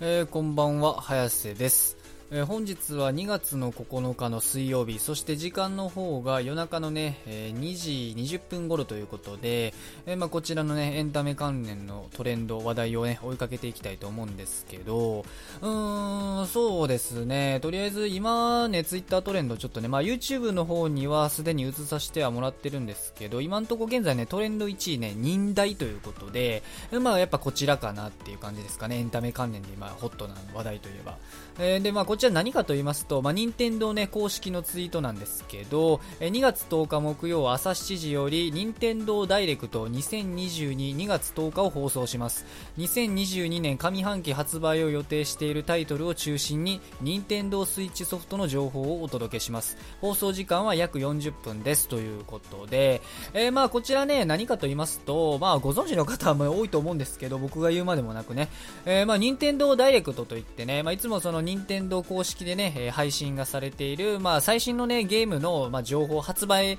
えー、こんばんは、早瀬です。えー、本日は2月の9日の水曜日、そして時間の方が夜中のね、えー、2時20分頃ということで、えー、まあ、こちらのね、エンタメ関連のトレンド、話題をね、追いかけていきたいと思うんですけど、うーん、そうですね、とりあえず今ね、ツイッタートレンドちょっとね、まあ、YouTube の方にはすでに映させてはもらってるんですけど、今んとこ現在ね、トレンド1位ね、忍耐ということで、まあ、やっぱこちらかなっていう感じですかね、エンタメ関連で今、ホットな話題といえば。え、で、まあ、こちら何かと言いますと、まあ、任天堂ね、公式のツイートなんですけど、え、2月10日木曜朝7時より、任天堂ダイレクト2022 2月10日を放送します。2022年上半期発売を予定しているタイトルを中心に、任天堂スイッチソフトの情報をお届けします。放送時間は約40分ですということで、えー、まあ、こちらね、何かと言いますと、まあ、ご存知の方も多いと思うんですけど、僕が言うまでもなくね、えー、まあ、任天堂ダイレクトといってね、まあ、いつもその任天堂公式でね、配信がされている、まあ、最新のね、ゲームの、まあ、情報、発売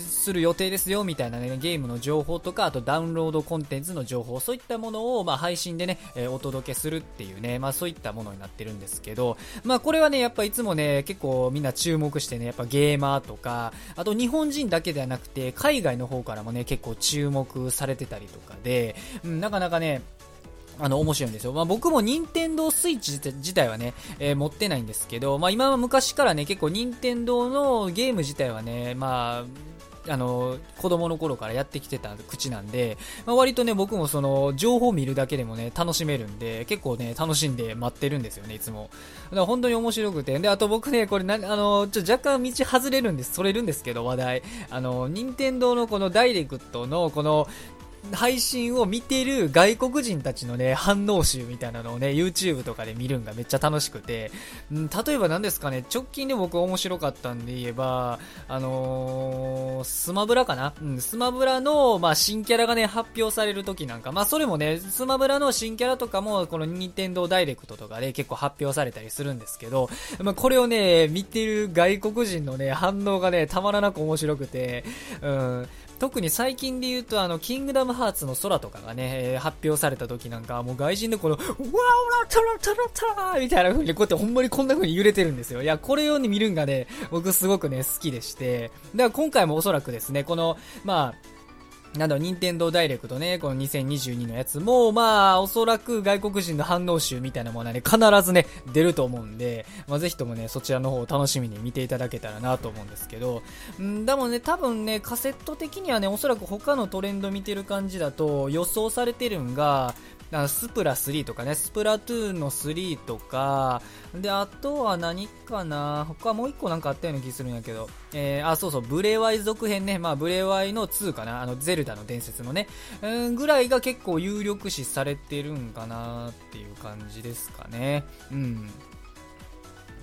する予定ですよ、みたいなね、ゲームの情報とか、あとダウンロードコンテンツの情報、そういったものを、まあ、配信でね、お届けするっていうね、まあ、そういったものになってるんですけど、まあ、これはね、やっぱいつもね、結構みんな注目してね、やっぱゲーマーとか、あと日本人だけではなくて、海外の方からもね、結構注目されてたりとかで、うん、なかなかね、あの、面白いんですよ。まあ、僕も任天堂スイッチ自体はね、えー、持ってないんですけど、まあ、今は昔からね、結構任天堂のゲーム自体はね、まあ、あの、子供の頃からやってきてた口なんで、まあ、割とね、僕もその、情報を見るだけでもね、楽しめるんで、結構ね、楽しんで待ってるんですよね、いつも。だから本当に面白くて。で、あと僕ね、これな、あの、ちょ、若干道外れるんです、それるんですけど、話題。あの、任天堂のこのダイレクトの、この、配信を見てる外国人たちのね、反応集みたいなのをね、YouTube とかで見るんがめっちゃ楽しくて、うん例えば何ですかね、直近で僕面白かったんで言えば、あのー、スマブラかな？うん、スマブラの、まあ、新キャラがね、発表される時なんか、まあ、それもね、スマブラの新キャラとかも、この任天堂ダイレクトとかで結構発表されたりするんですけど、まあ、これをね、見てる外国人のね、反応がね、たまらなく面白くて、うん、特に最近で言うと、あの、キングダムハーツの空とかがね、えー、発表された時なんか、もう外人でこの、わおらたらたらたらみたいな風に、こうやってほんまにこんな風に揺れてるんですよ。いや、これを見るんがね、僕すごくね、好きでして、だから今回もおそらくですね、この、まあ、なんだろ、任天堂ダイレクトね、この2022のやつも、まあ、おそらく外国人の反応集みたいなものはね、必ずね、出ると思うんで、まあ、ぜひともね、そちらの方を楽しみに見ていただけたらなと思うんですけど、んでもね、多分ね、カセット的にはね、おそらく他のトレンド見てる感じだと、予想されてるんが、スプラ3とかね、スプラトゥーンの3とか、で、あとは何かな他もう一個なんかあったような気するんやけど、えー、あ、そうそう、ブレワイ続編ね、まあ、ブレワイの2かな、あの、ゼルダの伝説のね、うん、ぐらいが結構有力視されてるんかなっていう感じですかね。うん。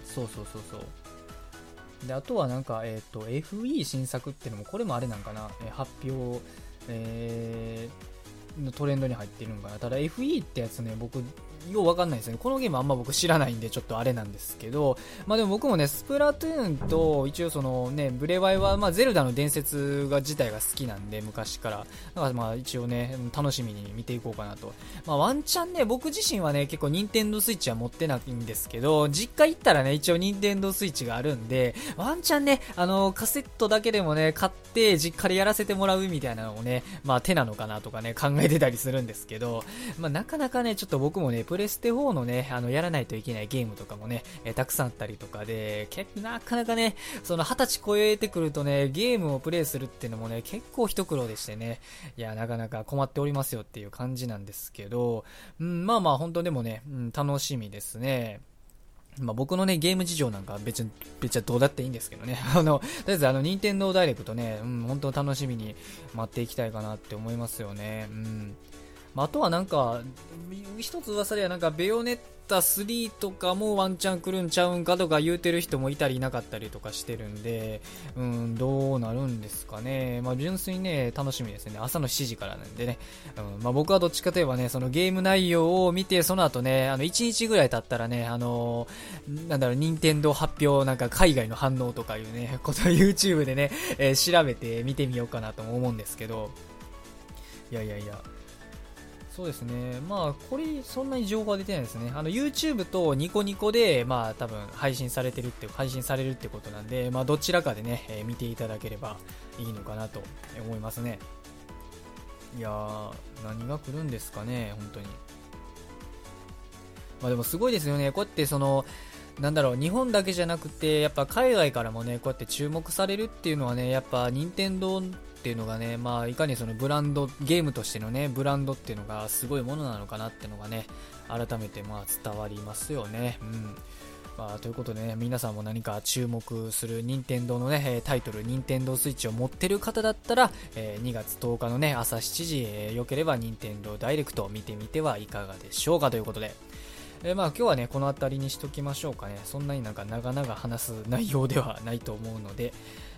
そうそうそうそう。で、あとはなんか、えっ、ー、と、FE 新作ってのも、これもあれなんかな、えー、発表、えー、のトレンドに入ってるんかな。ただ FE ってやつね、僕、ようわかんないですね。このゲームあんま僕知らないんでちょっとあれなんですけど、まあでも僕もね、スプラトゥーンと一応そのね、ブレワイはまあゼルダの伝説が自体が好きなんで昔から。だからまあ一応ね、楽しみに見ていこうかなと。まあワンチャンね、僕自身はね、結構ニンテンドースイッチは持ってないんですけど、実家行ったらね、一応ニンテンドースイッチがあるんで、ワンチャンね、あの、カセットだけでもね、買って実家でやらせてもらうみたいなのもね、まあ手なのかなとかね、考えてたりするんですけど、まあなかなかね、ちょっと僕もね、プレステ4のね、あの、やらないといけないゲームとかもね、えー、たくさんあったりとかで、けなかなかね、その20歳超えてくるとね、ゲームをプレイするっていうのもね、結構一苦労でしてね、いや、なかなか困っておりますよっていう感じなんですけど、うん、まあまあ本当でもね、うん、楽しみですね。まあ、僕のね、ゲーム事情なんか別に、別にどうだっていいんですけどね。あの、とりあえずあの、任天堂ダイレクトね、うん、本当楽しみに待っていきたいかなって思いますよね。うん。まあ、あとはなんか、一つ噂ではなんか、ベヨネッタ3とかもワンチャン来るんちゃうんかとか言うてる人もいたりいなかったりとかしてるんで、うん、どうなるんですかね。まあ、純粋にね、楽しみですね。朝の7時からなんでね。うん、まあ、僕はどっちかといえばね、そのゲーム内容を見て、その後ね、あの、1日ぐらい経ったらね、あのー、なんだろう、任天堂発表、なんか海外の反応とかいうね、ことを YouTube でね、えー、調べて見てみようかなと思うんですけど、いやいやいや、そうですね。まあ、これ、そんなに情報は出てないですね。あの、YouTube とニコニコで、まあ、多分、配信されてるって、配信されるってことなんで、まあ、どちらかでね、えー、見ていただければいいのかなと思いますね。いや、何が来るんですかね、本当に。まあ、でもすごいですよね。こうやってその、なんだろう、日本だけじゃなくて、やっぱ海外からもね、こうやって注目されるっていうのはね、やっぱ任天堂っていうのがね、まあ、いかにそのブランド、ゲームとしてのね、ブランドっていうのがすごいものなのかなっていうのがね、改めてまあ伝わりますよね。うん。まあ、ということでね、皆さんも何か注目する任天堂のね、タイトル、任天堂スイッチを持ってる方だったら、え2月10日のね、朝7時、えー、よければ任天堂ダイレクトを見てみてはいかがでしょうかということで、え、まあ今日はね、この辺りにしときましょうかね。そんなになんか長々話す内容ではないと思うので、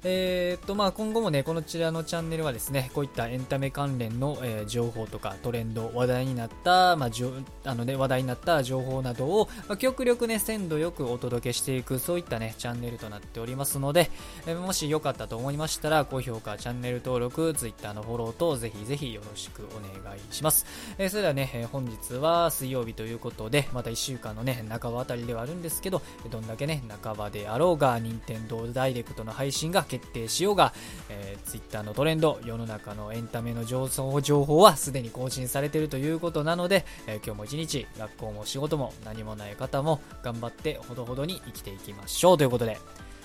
えー、っと、まあ、今後もね、このちらのチャンネルはですね、こういったエンタメ関連の、えー、情報とかトレンド、話題になった、まあ、じょあのね、話題になった情報などを、まあ、極力ね、鮮度よくお届けしていく、そういったね、チャンネルとなっておりますので、えー、もしよかったと思いましたら、高評価、チャンネル登録、Twitter のフォローと、ぜひぜひよろしくお願いします。えー、それではね、えー、本日は水曜日ということで、また1週間のね、半ばあたりではあるんですけど、どんだけね、半ばであろうが、任天堂ダイレクトの配信が決定しようが、えー、Twitter のトレンド、世の中のエンタメの情報情報はすでに更新されているということなので、えー、今日も一日、学校も仕事も何もない方も頑張ってほどほどに生きていきましょうということで、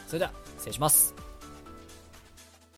それでは失礼します。